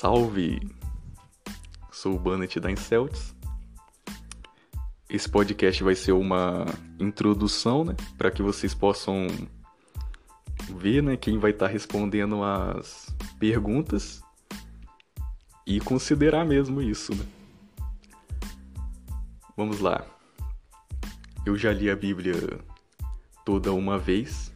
Salve! Sou o Bannet da Incelts. Esse podcast vai ser uma introdução, né, para que vocês possam ver, né, quem vai estar tá respondendo as perguntas e considerar mesmo isso, né? Vamos lá. Eu já li a Bíblia toda uma vez.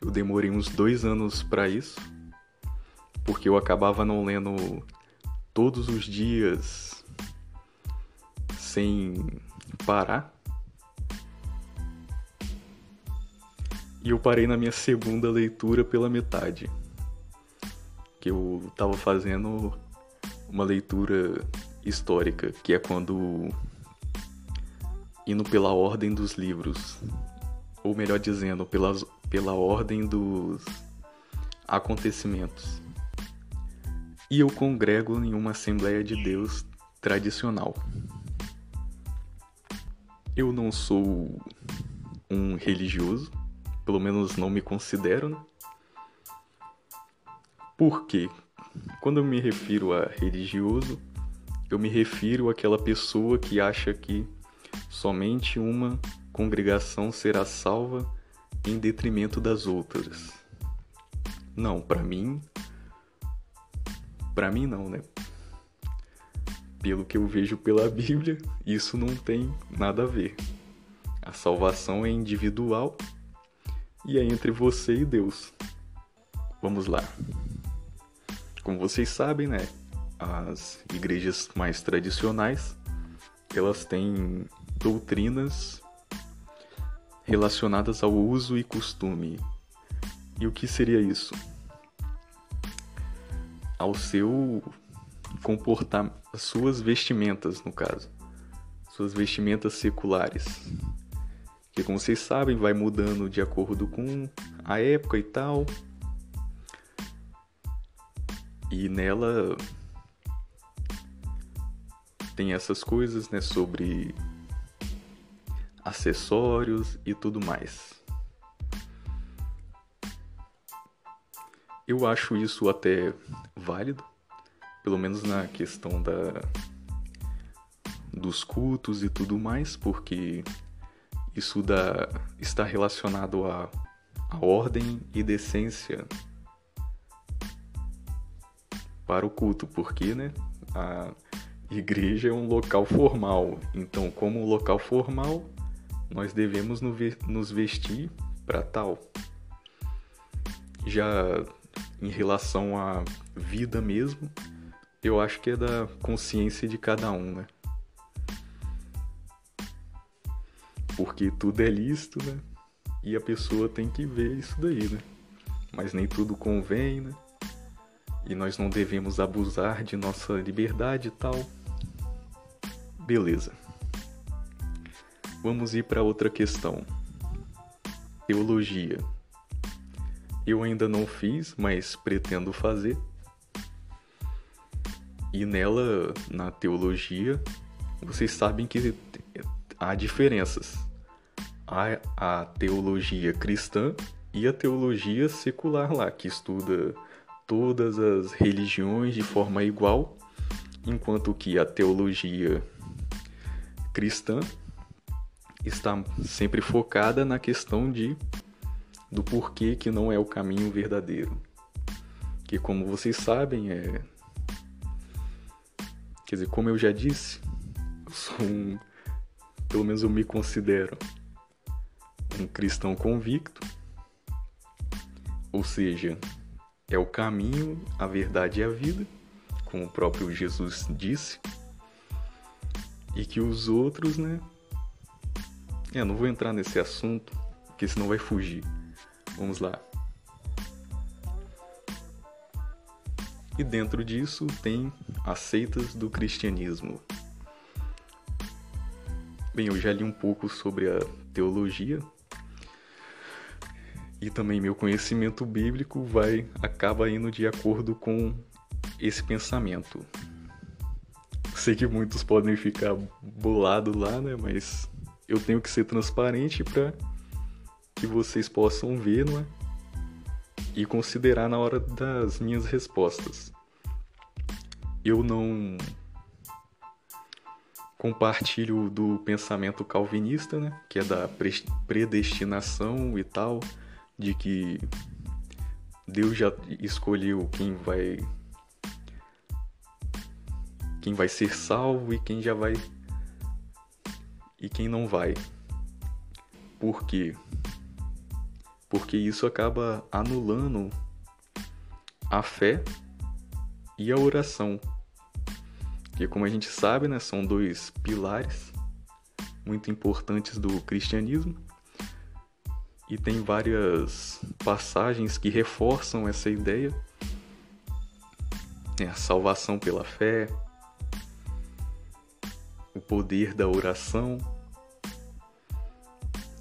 Eu demorei uns dois anos para isso, porque eu acabava não lendo todos os dias sem parar. E eu parei na minha segunda leitura pela metade. Que eu estava fazendo uma leitura histórica, que é quando indo pela ordem dos livros, ou melhor dizendo, pela, pela ordem dos acontecimentos. E eu congrego em uma Assembleia de Deus tradicional. Eu não sou um religioso, pelo menos não me considero, né? Por quê? Quando eu me refiro a religioso, eu me refiro àquela pessoa que acha que somente uma congregação será salva em detrimento das outras. Não, para mim, para mim não, né? Pelo que eu vejo pela Bíblia, isso não tem nada a ver. A salvação é individual e é entre você e Deus. Vamos lá. Como vocês sabem, né, as igrejas mais tradicionais, elas têm doutrinas relacionadas ao uso e costume. E o que seria isso? Ao seu comportar as suas vestimentas, no caso, suas vestimentas seculares. Que como vocês sabem, vai mudando de acordo com a época e tal. E nela tem essas coisas, né, sobre acessórios e tudo mais. Eu acho isso até válido, pelo menos na questão da dos cultos e tudo mais, porque isso dá, está relacionado à, ordem e decência para o culto, porque né, a igreja é um local formal. Então, como local formal, nós devemos nos vestir para tal. Já em relação à vida mesmo, eu acho que é da consciência de cada um, né? Porque tudo é lícito, né? E a pessoa tem que ver isso daí, né? Mas nem tudo convém, né? e nós não devemos abusar de nossa liberdade e tal. Beleza. Vamos ir para outra questão. Teologia. Eu ainda não fiz, mas pretendo fazer. E nela, na teologia, vocês sabem que há diferenças. Há a teologia cristã e a teologia secular lá, que estuda todas as religiões de forma igual, enquanto que a teologia cristã está sempre focada na questão de do porquê que não é o caminho verdadeiro. Que como vocês sabem, é quer dizer, como eu já disse, eu sou um pelo menos eu me considero um cristão convicto. Ou seja, é o caminho, a verdade e a vida, como o próprio Jesus disse. E que os outros, né? É, não vou entrar nesse assunto, porque senão vai fugir. Vamos lá. E dentro disso tem as seitas do cristianismo. Bem, eu já li um pouco sobre a teologia e também meu conhecimento bíblico vai acaba indo de acordo com esse pensamento. Sei que muitos podem ficar bolados lá, né? Mas eu tenho que ser transparente para que vocês possam ver, não é? E considerar na hora das minhas respostas. eu não compartilho do pensamento calvinista, né, que é da predestinação e tal, de que Deus já escolheu quem vai quem vai ser salvo e quem já vai e quem não vai. Por quê? Porque isso acaba anulando a fé e a oração. Que como a gente sabe, né, são dois pilares muito importantes do cristianismo. E tem várias passagens que reforçam essa ideia. É a salvação pela fé, o poder da oração.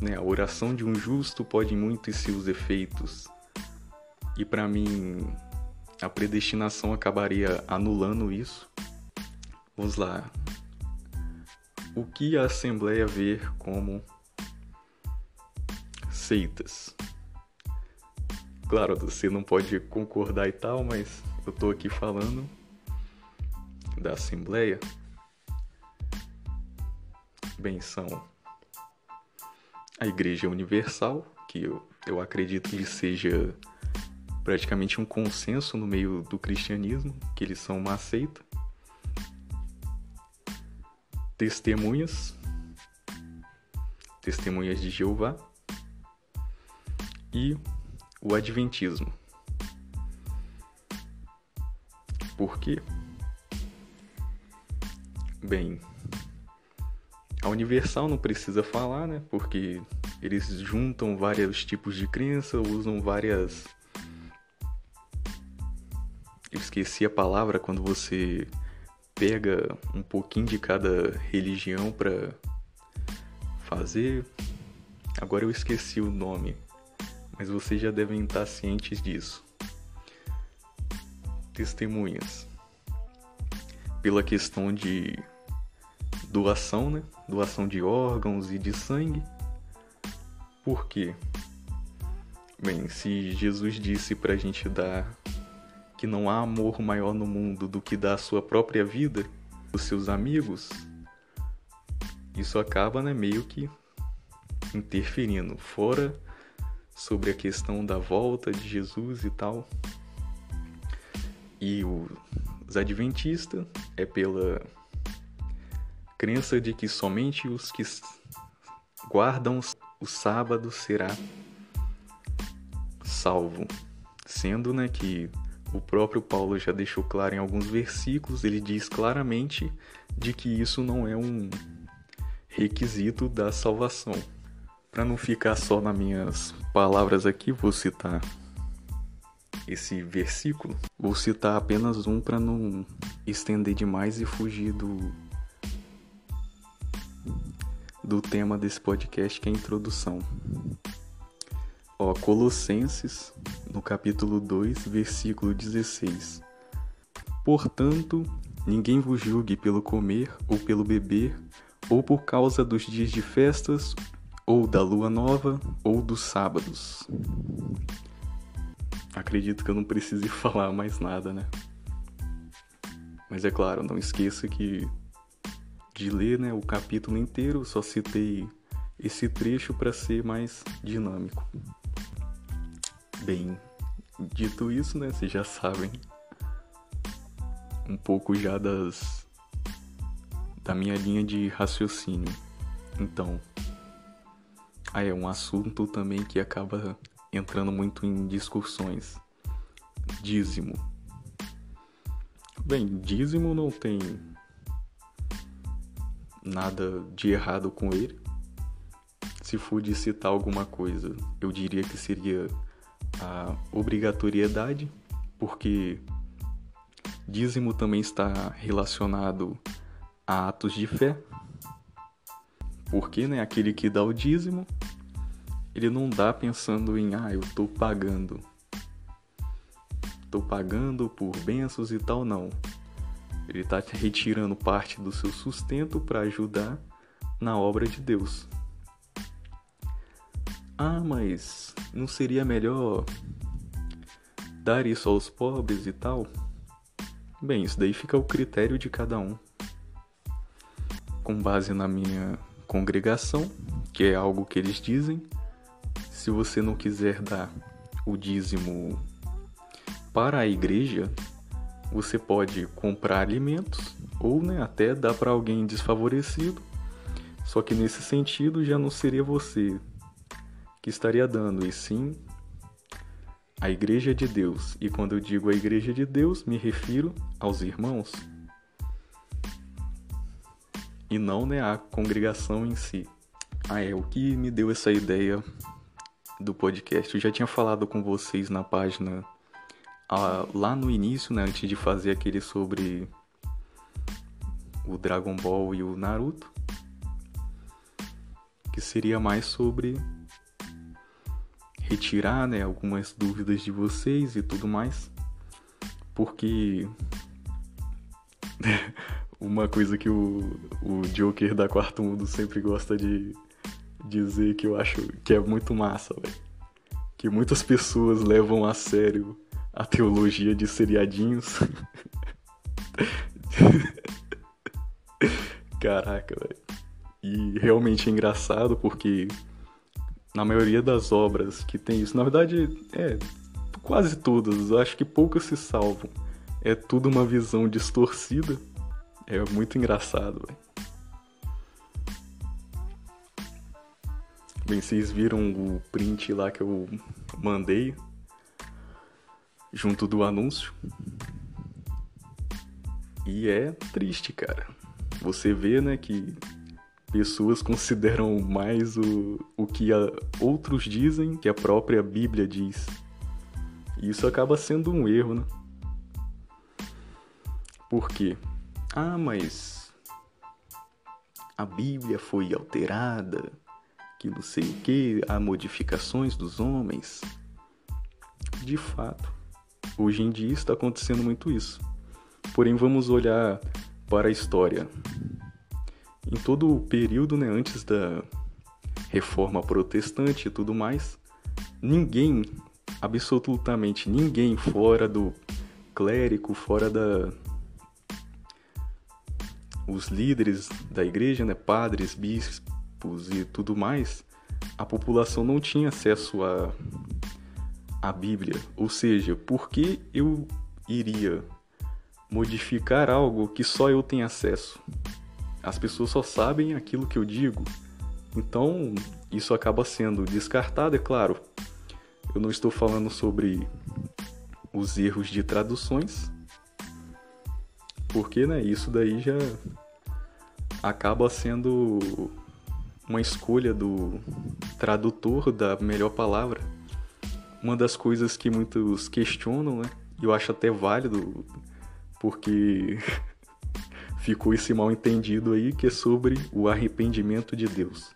Né? A oração de um justo pode muito em seus efeitos. E para mim, a predestinação acabaria anulando isso. Vamos lá. O que a Assembleia vê como seitas? Claro, você não pode concordar e tal, mas eu tô aqui falando da Assembleia. Bem, são a Igreja Universal, que eu, eu acredito que seja praticamente um consenso no meio do cristianismo, que eles são uma seita. Testemunhas, testemunhas de Jeová e o Adventismo. Por quê? Bem, a Universal não precisa falar, né? Porque eles juntam vários tipos de crença, usam várias eu esqueci a palavra quando você pega um pouquinho de cada religião para fazer. Agora eu esqueci o nome, mas vocês já devem estar cientes disso. Testemunhas. Pela questão de doação, né? Doação de órgãos e de sangue. Por quê? Bem, se Jesus disse para a gente dar que não há amor maior no mundo do que dar a sua própria vida os seus amigos, isso acaba né, meio que interferindo. Fora sobre a questão da volta de Jesus e tal. E os adventistas é pela crença de que somente os que guardam o sábado será salvo, sendo né, que o próprio Paulo já deixou claro em alguns versículos, ele diz claramente de que isso não é um requisito da salvação. Para não ficar só nas minhas palavras aqui, vou citar esse versículo. Vou citar apenas um para não estender demais e fugir do do tema desse podcast que é a introdução. Ó, Colossenses, no capítulo 2, versículo 16. Portanto, ninguém vos julgue pelo comer ou pelo beber, ou por causa dos dias de festas, ou da lua nova, ou dos sábados. Acredito que eu não precise falar mais nada, né? Mas é claro, não esqueça que de ler né, o capítulo inteiro, só citei esse trecho para ser mais dinâmico. Bem, dito isso, né, vocês já sabem um pouco já das da minha linha de raciocínio. Então, aí é um assunto também que acaba entrando muito em discussões. Dízimo. Bem, dízimo não tem nada de errado com ele. Se for de citar alguma coisa, eu diria que seria a obrigatoriedade, porque dízimo também está relacionado a atos de fé. Porque, né, aquele que dá o dízimo, ele não dá pensando em, ah, eu estou pagando. Estou pagando por bênçãos e tal, não. Ele está retirando parte do seu sustento para ajudar na obra de Deus. Ah, mas não seria melhor dar isso aos pobres e tal? Bem, isso daí fica ao critério de cada um. Com base na minha congregação, que é algo que eles dizem, se você não quiser dar o dízimo para a igreja, você pode comprar alimentos ou né, até dar para alguém desfavorecido. Só que nesse sentido já não seria você que estaria dando, e sim a Igreja de Deus. E quando eu digo a Igreja de Deus, me refiro aos irmãos e não né, a congregação em si. Ah, é o que me deu essa ideia do podcast. Eu já tinha falado com vocês na página lá no início, né, antes de fazer aquele sobre o Dragon Ball e o Naruto, que seria mais sobre retirar né, algumas dúvidas de vocês e tudo mais, porque uma coisa que o, o Joker da Quarto Mundo sempre gosta de dizer que eu acho que é muito massa, velho. Que muitas pessoas levam a sério a teologia de seriadinhos. Caraca, velho. E realmente é engraçado porque na maioria das obras que tem isso, na verdade, é quase todas, acho que poucas se salvam. É tudo uma visão distorcida. É muito engraçado, velho. Bem, vocês viram o print lá que eu mandei junto do anúncio. E é triste, cara. Você vê, né, que pessoas consideram mais o, o que a, outros dizem que a própria Bíblia diz. E isso acaba sendo um erro, né? Por quê? Ah, mas a Bíblia foi alterada, que não sei o que, há modificações dos homens. De fato, hoje em dia está acontecendo muito isso. Porém, vamos olhar para a história em todo o período, né, antes da reforma protestante e tudo mais, ninguém, absolutamente ninguém fora do clérigo, fora da os líderes da igreja, né, padres, bispos e tudo mais, a população não tinha acesso a a Bíblia. Ou seja, por que eu iria modificar algo que só eu tenho acesso? As pessoas só sabem aquilo que eu digo. Então, isso acaba sendo descartado, é claro. Eu não estou falando sobre os erros de traduções, porque né, isso daí já acaba sendo uma escolha do tradutor da melhor palavra. Uma das coisas que muitos questionam, né? E eu acho até válido, porque ficou esse mal entendido aí que é sobre o arrependimento de Deus.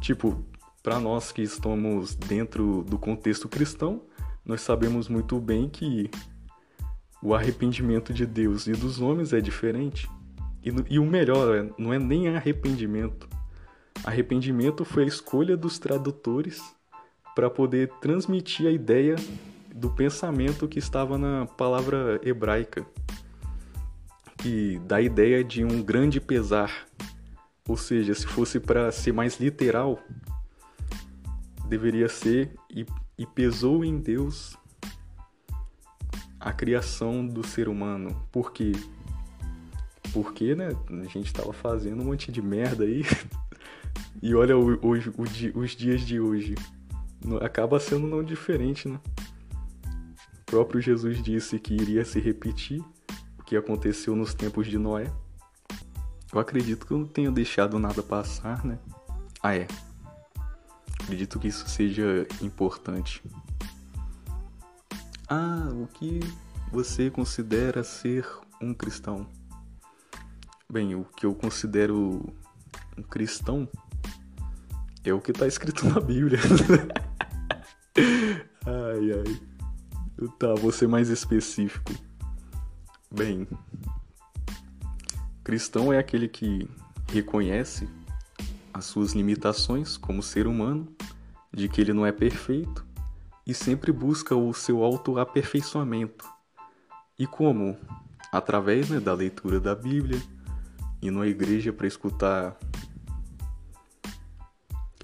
Tipo, para nós que estamos dentro do contexto cristão, nós sabemos muito bem que o arrependimento de Deus e dos homens é diferente. E, e o melhor, é, não é nem arrependimento. Arrependimento foi a escolha dos tradutores para poder transmitir a ideia do pensamento que estava na palavra hebraica que dá a ideia de um grande pesar. Ou seja, se fosse para ser mais literal, deveria ser e, e pesou em Deus a criação do ser humano. Por quê? Porque, né, a gente estava fazendo um monte de merda aí. e olha hoje, os dias de hoje. Acaba sendo não diferente, né? O próprio Jesus disse que iria se repetir que aconteceu nos tempos de Noé. Eu acredito que eu não tenho deixado nada passar, né? Ah, é. Acredito que isso seja importante. Ah, o que você considera ser um cristão? Bem, o que eu considero um cristão é o que está escrito na Bíblia. ai, ai. Tá, vou ser mais específico. Bem, cristão é aquele que reconhece as suas limitações como ser humano, de que ele não é perfeito e sempre busca o seu autoaperfeiçoamento, E como? Através né, da leitura da Bíblia, indo à igreja para escutar.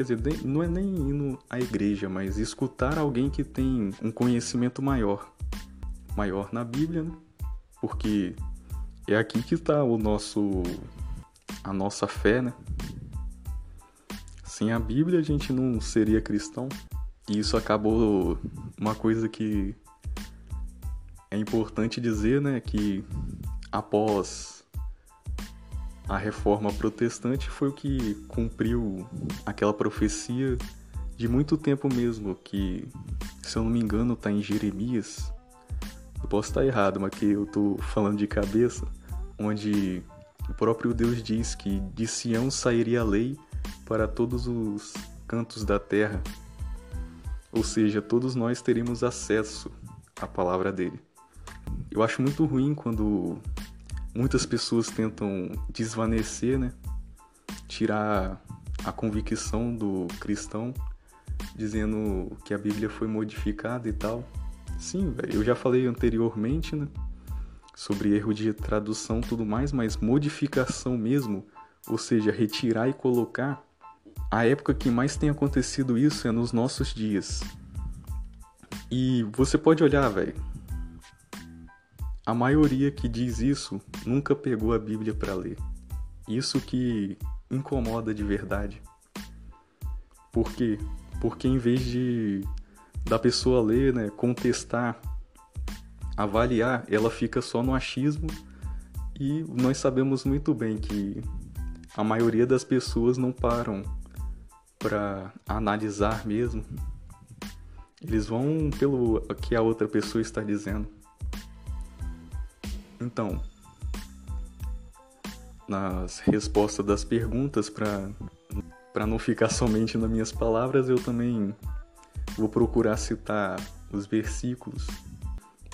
Quer dizer, não é nem indo à igreja, mas escutar alguém que tem um conhecimento maior. Maior na Bíblia, né? Porque é aqui que está o nosso a nossa fé, né? Sem a Bíblia a gente não seria cristão. E isso acabou uma coisa que é importante dizer, né, que após a reforma protestante foi o que cumpriu aquela profecia de muito tempo mesmo, que se eu não me engano está em Jeremias. Eu posso estar errado, mas que eu estou falando de cabeça, onde o próprio Deus diz que de Sião sairia a lei para todos os cantos da terra. Ou seja, todos nós teríamos acesso à palavra dele. Eu acho muito ruim quando muitas pessoas tentam desvanecer, né? Tirar a convicção do cristão dizendo que a Bíblia foi modificada e tal. Sim, eu já falei anteriormente, né? sobre erro de tradução tudo mais, mas modificação mesmo, ou seja, retirar e colocar, a época que mais tem acontecido isso é nos nossos dias. E você pode olhar, velho. A maioria que diz isso nunca pegou a Bíblia para ler. Isso que incomoda de verdade. Por quê? Porque em vez de da pessoa ler, né, contestar avaliar, ela fica só no achismo e nós sabemos muito bem que a maioria das pessoas não param para analisar mesmo. Eles vão pelo que a outra pessoa está dizendo. Então, nas respostas das perguntas para não ficar somente nas minhas palavras, eu também vou procurar citar os versículos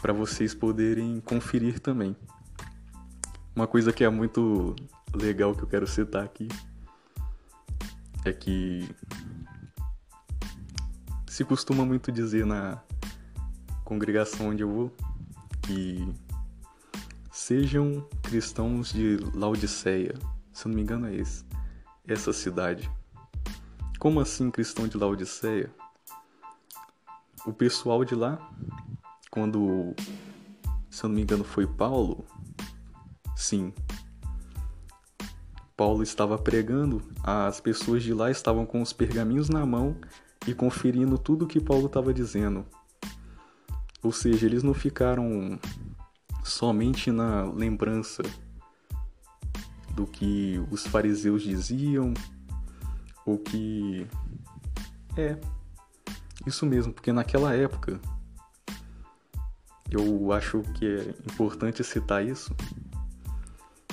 para vocês poderem conferir também. Uma coisa que é muito legal que eu quero citar aqui é que se costuma muito dizer na congregação onde eu vou que sejam cristãos de Laodiceia, se eu não me engano é esse, essa cidade. Como assim cristão de Laodiceia? O pessoal de lá quando, se eu não me engano, foi Paulo, sim, Paulo estava pregando, as pessoas de lá estavam com os pergaminhos na mão e conferindo tudo o que Paulo estava dizendo. Ou seja, eles não ficaram somente na lembrança do que os fariseus diziam, ou que. É, isso mesmo, porque naquela época eu acho que é importante citar isso.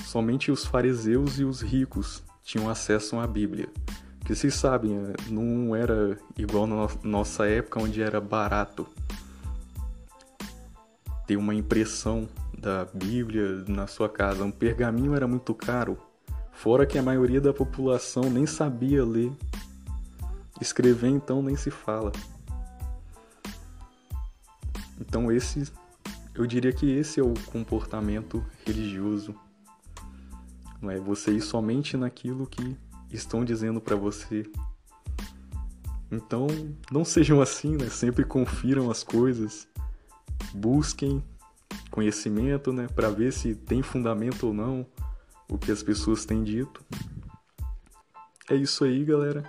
Somente os fariseus e os ricos tinham acesso à Bíblia. Porque vocês sabem, é, não era igual na nossa época onde era barato ter uma impressão da Bíblia na sua casa. Um pergaminho era muito caro, fora que a maioria da população nem sabia ler. Escrever então nem se fala. Então esse eu diria que esse é o comportamento religioso. Não é você ir somente naquilo que estão dizendo para você. Então, não sejam assim, né? Sempre confiram as coisas. Busquem conhecimento, né, para ver se tem fundamento ou não o que as pessoas têm dito. É isso aí, galera.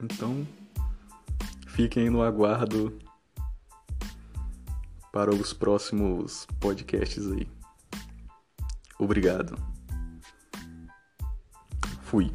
Então, fiquem no aguardo para os próximos podcasts aí. Obrigado. Fui.